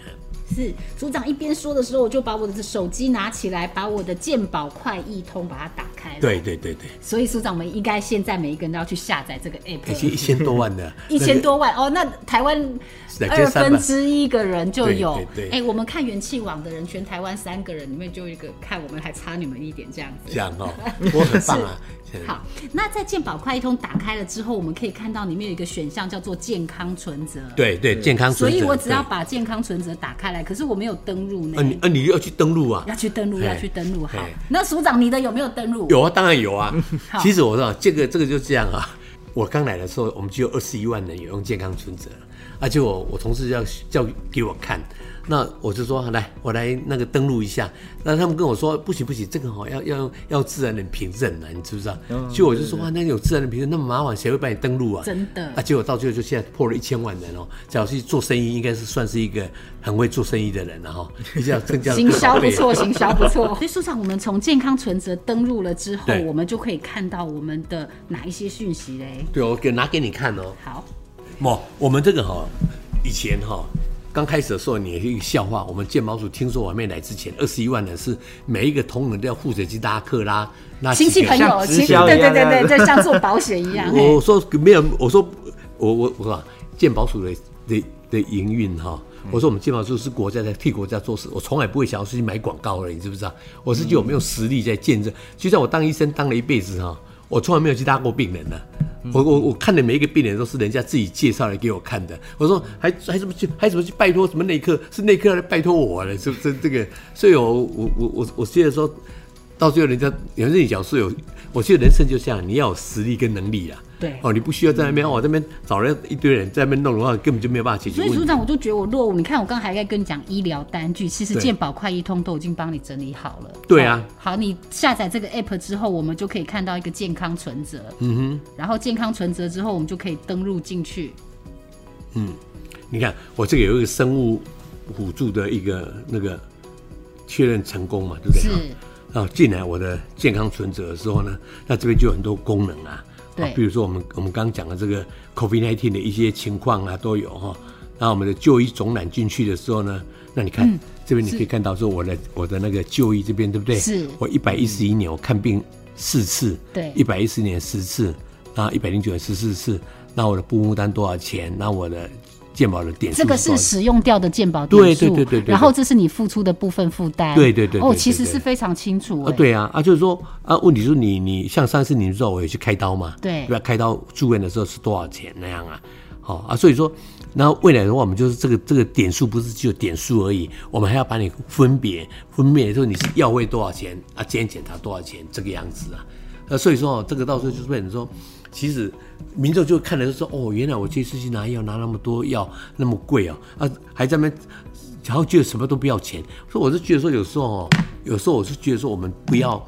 是组长一边说的时候，我就把我的手机拿起来，把我的鉴宝快易通把它打开了。对对对对。所以组长，我们应该现在每一个人都要去下载这个 app。已经一千多万的。[LAUGHS] 一千多万哦，那台湾二分之一个人就有。对对。哎，我们看元气网的人，全台湾三个人里面就一个，看我们还差你们一点这样子。这样哦，[LAUGHS] 我很棒啊。好，那在健保快易通打开了之后，我们可以看到里面有一个选项叫做健康存折。对对，健康存折。所以我只要把健康存折打开来，可是我没有登录呢。呃，你呃，你要去登录啊？要去登录，要去登录。好，那署长你的有没有登录？有啊，当然有啊。其实我知道这个这个就这样啊。我刚来的时候，我们只有二十一万人有用健康存折，而且我我同事要叫给我看。那我就说来，我来那个登录一下。那他们跟我说不行不行，这个哈要要要自然人凭证呢，你知不知道？就、哦、我就说啊，那有自然人凭证那么麻烦，谁会帮你登录啊？真的。啊，结果到最后就现在破了一千万人哦。假如去做生意，应该是算是一个很会做生意的人了哈。比较增加行销不错，行销不错。[LAUGHS] 所以署长，我们从健康存折登录了之后，我们就可以看到我们的哪一些讯息嘞？对，我给拿给你看哦。好。哦，我们这个哈，以前哈。刚开始的时候，你有一个笑话。我们健保署听说我还没来之前，二十一万人是每一个同仁都要负责去拉客拉拉亲戚朋友，亲戚对对对对，就像做保险一样。[LAUGHS] 我说没有，我说我我我说健保署的的的营运哈，我说我们健保署是国家在替国家做事，我从来不会想要去买广告的，你知不知道？我是就有没有实力在见证。就像我当医生当了一辈子哈，我从来没有去搭过病人呢。我我我看的每一个病人都是人家自己介绍来给我看的。我说还还怎么去还怎么去拜托什么内科？是内科来拜托我了，是不是这个？所以我我我我我记得说，到最后人家有人讲说有，我觉得人生就这样，你要有实力跟能力啊。对哦，你不需要在那边哦，这边找了一堆人在那边弄的话，根本就没有办法解决。所以组长，我就觉得我落伍。你看，我刚才还在跟你讲医疗单据，其实健保快一通都已经帮你整理好了。对啊。好，你下载这个 app 之后，我们就可以看到一个健康存折。嗯哼。然后健康存折之后，我们就可以登录进去。嗯，你看我这个有一个生物辅助的一个那个确认成功嘛，对不对？是。然后进来我的健康存折的时候呢，那这边就有很多功能啊。对，比如说我们我们刚刚讲的这个 COVID-19 的一些情况啊，都有哈。那我们的就医总览进去的时候呢，那你看、嗯、这边你可以看到说我的我的那个就医这边对不对？是。我一百一十一年我看病四次，对，一百一十年十次，然后一百零九年十四次，那我的部分负担多少钱？那我的。健保的点数，这个是使用掉的健保点数，对对对对，对。然后这是你付出的部分负担，对对对，对。哦，其实是非常清楚。啊，对啊，啊，就是说啊，问题是你你像上次你知道我有去开刀嘛？对，对吧？开刀住院的时候是多少钱那样啊？好啊，所以说，那未来的话，我们就是这个这个点数不是只有点数而已，我们还要把你分别分别说你是药费多少钱啊，今天检查多少钱这个样子啊？呃，所以说这个到时候就是变成说。其实民众就看了就说哦，原来我这次去拿药拿那么多药那么贵啊啊，还在那边，然后觉得什么都不要钱。所以我是觉得说有时候哦，有时候我是觉得说我们不要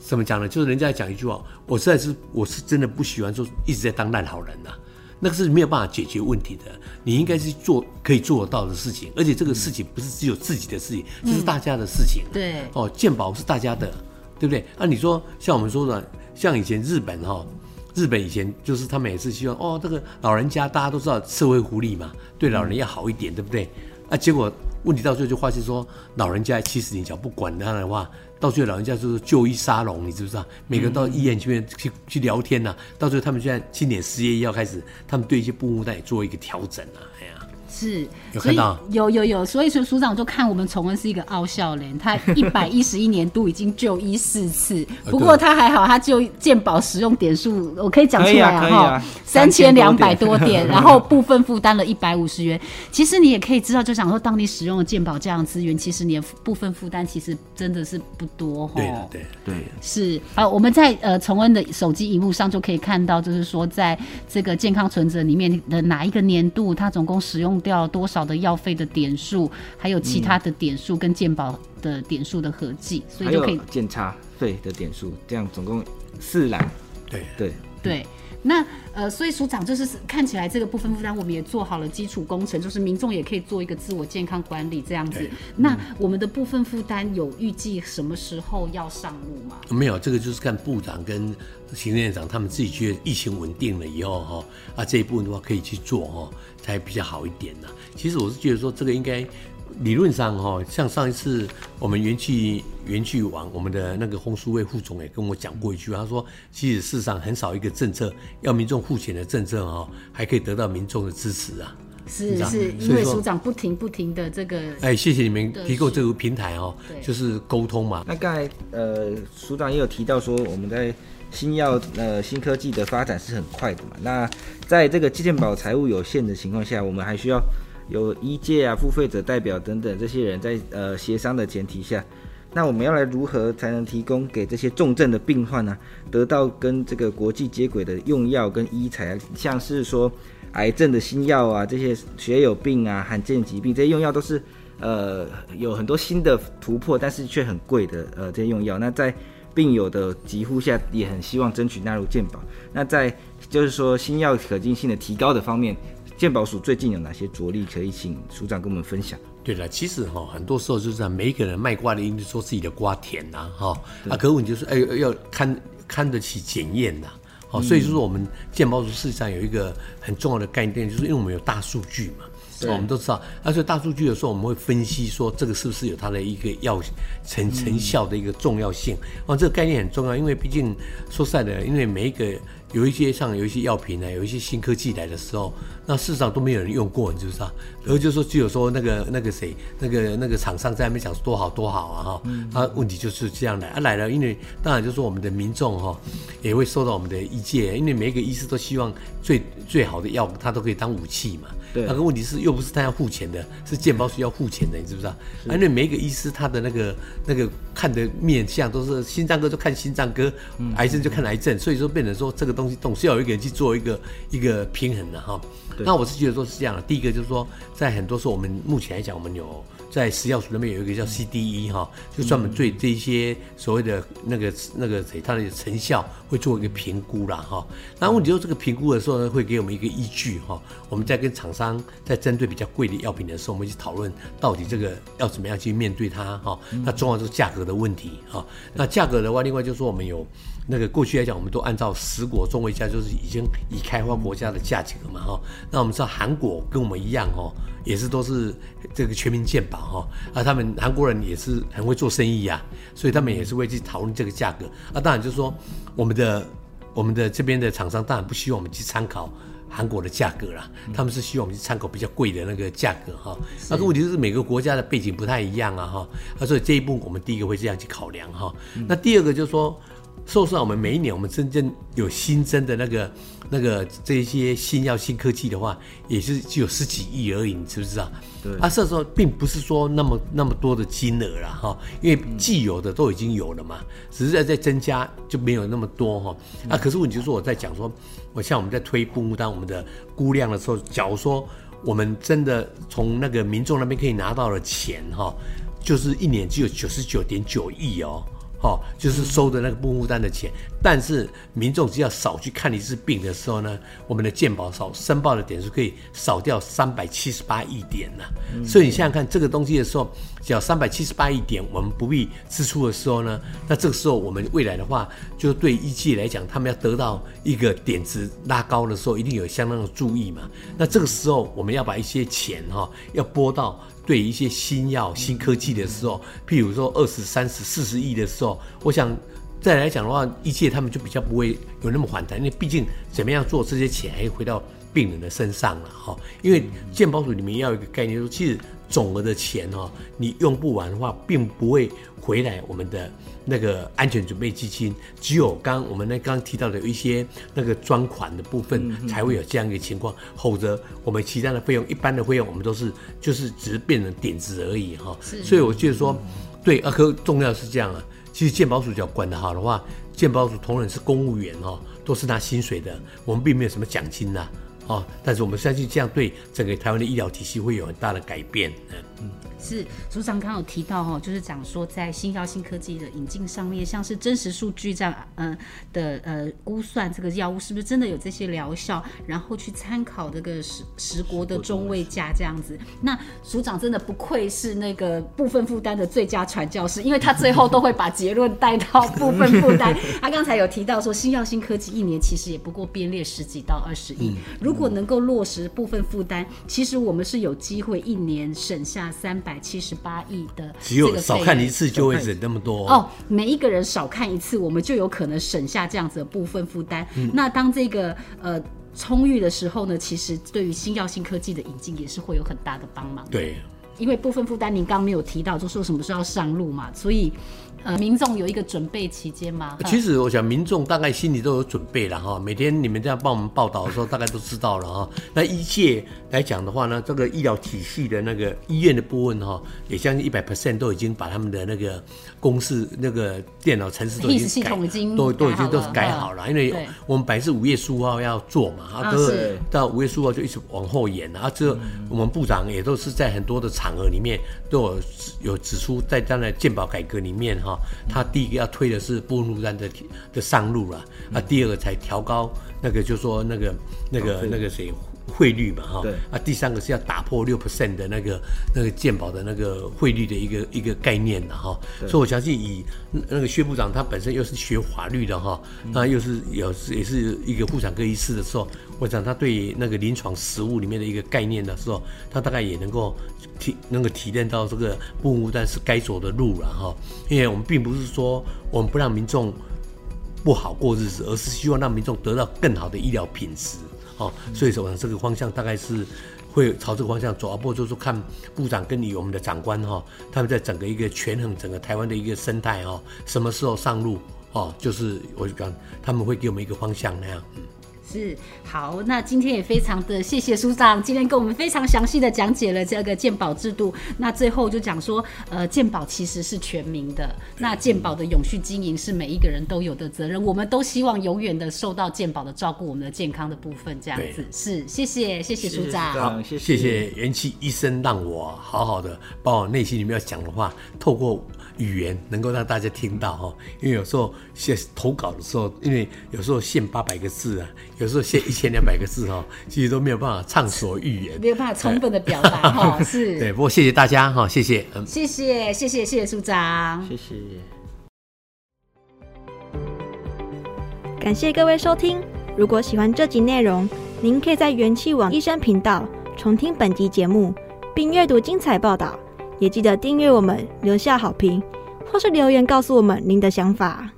怎么讲呢？就是人家讲一句话，我实在是我是真的不喜欢说一直在当烂好人呐、啊，那个是没有办法解决问题的。你应该是做可以做得到的事情，而且这个事情不是只有自己的事情，这、嗯、是大家的事情。对哦，健保是大家的，对不对？那、啊、你说像我们说的，像以前日本哈、哦。日本以前就是他们也是希望哦，这个老人家大家都知道社会福利嘛，对老人要好一点，对不对？啊，结果问题到最后就发现说，老人家七十年只要不管他的话，到最后老人家就是就医沙龙，你知不知道？每个到医院去面去去聊天呐、到最后他们现在今年失业要开始，他们对一些部分也做一个调整啊，哎呀。是，有看到？有有有，所以说署长就看我们崇恩是一个傲笑脸，他一百一十一年度已经就医四次，不过他还好，他就健保使用点数，我可以讲出来啊哈，三千两百多点，然后部分负担了一百五十元。其实你也可以知道，就想说，当你使用了健保这样的资源，其实你的部分负担其实真的是不多哈。对对对，是好，我们在呃崇恩的手机荧幕上就可以看到，就是说在这个健康存折里面的哪一个年度，它总共使用掉多少的药费的点数，还有其他的点数跟健保的点数的合计，嗯，所以就可以检查费的点数，这样总共四栏。对对对。那呃，所以署长就是看起来这个部分负担，我们也做好了基础工程，就是民众也可以做一个自我健康管理这样子。那我们的部分负担有预计什么时候要上路吗？没有，这个就是看部长跟行政院长他们自己觉得疫情稳定了以后哈，啊这一部分的话可以去做哈，才比较好一点呢。其实我是觉得说这个应该理论上哈，像上一次我们园区园区网，我们的那个洪淑慧副总也跟我讲过一句，他说，其实世上很少一个政策要民众付钱的政策哈，还可以得到民众的支持啊。是是，因为署长不停不停的这个，哎，谢谢你们提供这个平台哦，就是沟通嘛。那刚才呃，署长也有提到说，我们在新药呃新科技的发展是很快的嘛。那在这个健保财务有限的情况下，我们还需要有医界啊、付费者代表等等这些人在呃协商的前提下，那我们要来如何才能提供给这些重症的病患呢、得到跟这个国际接轨的用药跟医材，像是说。癌症的新药啊，这些血友病啊、罕见疾病这些用药都是，呃，有很多新的突破，但是却很贵的，呃，这些用药。那在病友的疾呼下，也很希望争取纳入健保。那在就是说新药可进性的提高的方面，健保署最近有哪些着力可以请署长跟我们分享？对了，其实哈，很多时候就是每一个人卖瓜的一定说自己的瓜甜呐，哈，啊，可问题就是，哎，要看看得起检验呐。哦，所以就是我们健保署事实上有一个很重要的概念，就是因为我们有大数据嘛，我们都知道，而且大数据的时候，我们会分析说这个是不是有它的一个药成成效的一个重要性。哦，这个概念很重要，因为毕竟说实在的，因为每一个。有一些像有一些药品呢，有一些新科技来的时候，那事实上都没有人用过，你知不知道？然后就说只有说那个那个谁，那个那个厂商在那边讲多好多好啊哈，他问题就是这样来啊来了，因为当然就是说我们的民众哈也会受到我们的意见，因为每一个医师都希望最最好的药他都可以当武器嘛。对，那个问题是又不是他要付钱的，是健保需要付钱的，你知不知道？因为每一个医师他的那个那个看的面相都是心脏科就看心脏科，癌症就看癌症，所以说变成说这个东西。总是要有一个人去做一个一个平衡的哈。那我是觉得说是这样的。第一个就是说，在很多时候，我们目前来讲，我们有在食药署那边有一个叫 CDE 哈，就专门对这一些所谓的那个那个谁，它的成效会做一个评估啦哈。那问题就是这个评估的时候呢，会给我们一个依据哈。我们在跟厂商在针对比较贵的药品的时候，我们一起讨论到底这个要怎么样去面对它哈。那重要就是价格的问题哈。那价格的话，另外就是说我们有。那个过去来讲，我们都按照十国中位价，就是已经已开发国家的价钱了嘛哈。那我们知道韩国跟我们一样哦，也是都是这个全民健保哈。啊，他们韩国人也是很会做生意呀，所以他们也是会去讨论这个价格。啊，当然就是说，我们的我们的这边的厂商当然不希望我们去参考韩国的价格啦，他们是希望我们去参考比较贵的那个价格哈。那个问题是每个国家的背景不太一样啊哈。啊，所以这一步我们第一个会这样去考量哈。那第二个就是说。说实话，我们每一年我们真正有新增的那个、那个这些新药、新科技的话，也是只有十几亿而已，你知不知道？对。啊，所以说并不是说那么那么多的金额了哈，因为既有的都已经有了嘛，只是在在增加就没有那么多哈。啊，可是问题就是我在讲说，我像我们在推布幕当我们的估量的时候，假如说我们真的从那个民众那边可以拿到的钱哈，就是一年只有九十九点九亿哦。哦，就是收的那个不负担的钱，但是民众只要少去看一次病的时候呢，我们的健保少申报的点数可以少掉三百七十八亿点呢。所以你想想看，这个东西的时候，只要三百七十八亿点，我们不必支出的时候呢，那这个时候我们未来的话，就对医界来讲，他们要得到一个点值拉高的时候，一定有相当的注意嘛。那这个时候我们要把一些钱哈，要拨到。对一些新药、新科技的时候，譬如说二十三十、四十亿的时候，我想再来讲的话，一切他们就比较不会有那么反弹，因为毕竟怎么样做这些钱还回到病人的身上了哈。因为健保署里面要有一个概念说，其实。总额的钱哦，你用不完的话，并不会回来我们的那个安全准备基金。只有刚我们那刚刚提到的有一些那个专款的部分，才会有这样一个情况。否则我们其他的费用，一般的费用，我们都是就是只是变成点子而已哈。所以我觉得说，对，啊，哥重要是这样啊。其实健保署只要管得好的话，健保署同仁是公务员哦，都是拿薪水的，我们并没有什么奖金呐。哦，但是我们相信这样对整个台湾的医疗体系会有很大的改变。嗯。是组长刚刚有提到哈，就是讲说在新药新科技的引进上面，像是真实数据这样，嗯的呃估算这个药物是不是真的有这些疗效，然后去参考这个十十国的中位价这样子。那组长真的不愧是那个部分负担的最佳传教士，因为他最后都会把结论带到部分负担。[LAUGHS] 他刚才有提到说，新药新科技一年其实也不过编列十几到二十亿，如果能够落实部分负担，其实我们是有机会一年省下三百。百七十八亿的，只有少看一次就会省那么多哦。每一个人少看一次，我们就有可能省下这样子的部分负担。嗯、那当这个呃充裕的时候呢，其实对于新药新科技的引进也是会有很大的帮忙。对，因为部分负担您刚刚没有提到，就说什么时候要上路嘛，所以。呃，民众有一个准备期间吗？其实我想，民众大概心里都有准备了哈。每天你们这样帮我们报道的时候，大概都知道了哈。那一切来讲的话呢，这个医疗体系的那个医院的部分哈，也将近一百 percent 都已经把他们的那个公式、那个电脑程式都已经改，都都已经都是改好了。因为我们本来是五月十五号要做嘛，啊，都到五月十五号就一直往后延了啊。这我们部长也都是在很多的场合里面都有有指出，在这样的健保改革里面哈。他第一个要推的是部分负担的的上路了，啊，第二个才调高那个，就说那个那个那个谁汇率嘛，哈，对，啊，第三个是要打破六 percent 的那个那个健保的那个汇率的一个一个概念的哈，所以我相信以那个薛部长他本身又是学法律的哈，那又是有也是一个妇产科医师的时候，我想他对那个临床实务里面的一个概念的时候，他大概也能够。体能够体验到这个部分负担是该走的路了哈，因为我们并不是说我们不让民众不好过日子，而是希望让民众得到更好的医疗品质哦。所以说，这个方向大概是会朝这个方向走，而不就是说看部长跟你我们的长官哈，他们在整个一个权衡整个台湾的一个生态哦，什么时候上路哦，就是我就讲他们会给我们一个方向那样。是好，那今天也非常的谢谢署长，今天跟我们非常详细的讲解了这个鉴宝制度。那最后就讲说，呃，鉴宝其实是全民的，那鉴宝的永续经营是每一个人都有的责任，我们都希望永远的受到鉴宝的照顾，我们的健康的部分这样子。是，谢谢，谢谢署长，好，谢谢元气医生让我好好的把我内心里面要讲的话透过。语言能够让大家听到哈，因为有时候写投稿的时候，因为有时候限八百个字啊，有时候限一千两百个字哈，[LAUGHS] 其实都没有办法畅所欲言，没有办法充分的表达哈。[LAUGHS] 是，对，不过谢谢大家哈，谢谢，嗯，谢谢，谢谢，谢谢署长，谢谢，感谢各位收听。如果喜欢这集内容，您可以在元气网医生频道重听本集节目，并阅读精彩报道。也记得订阅我们，留下好评，或是留言告诉我们您的想法。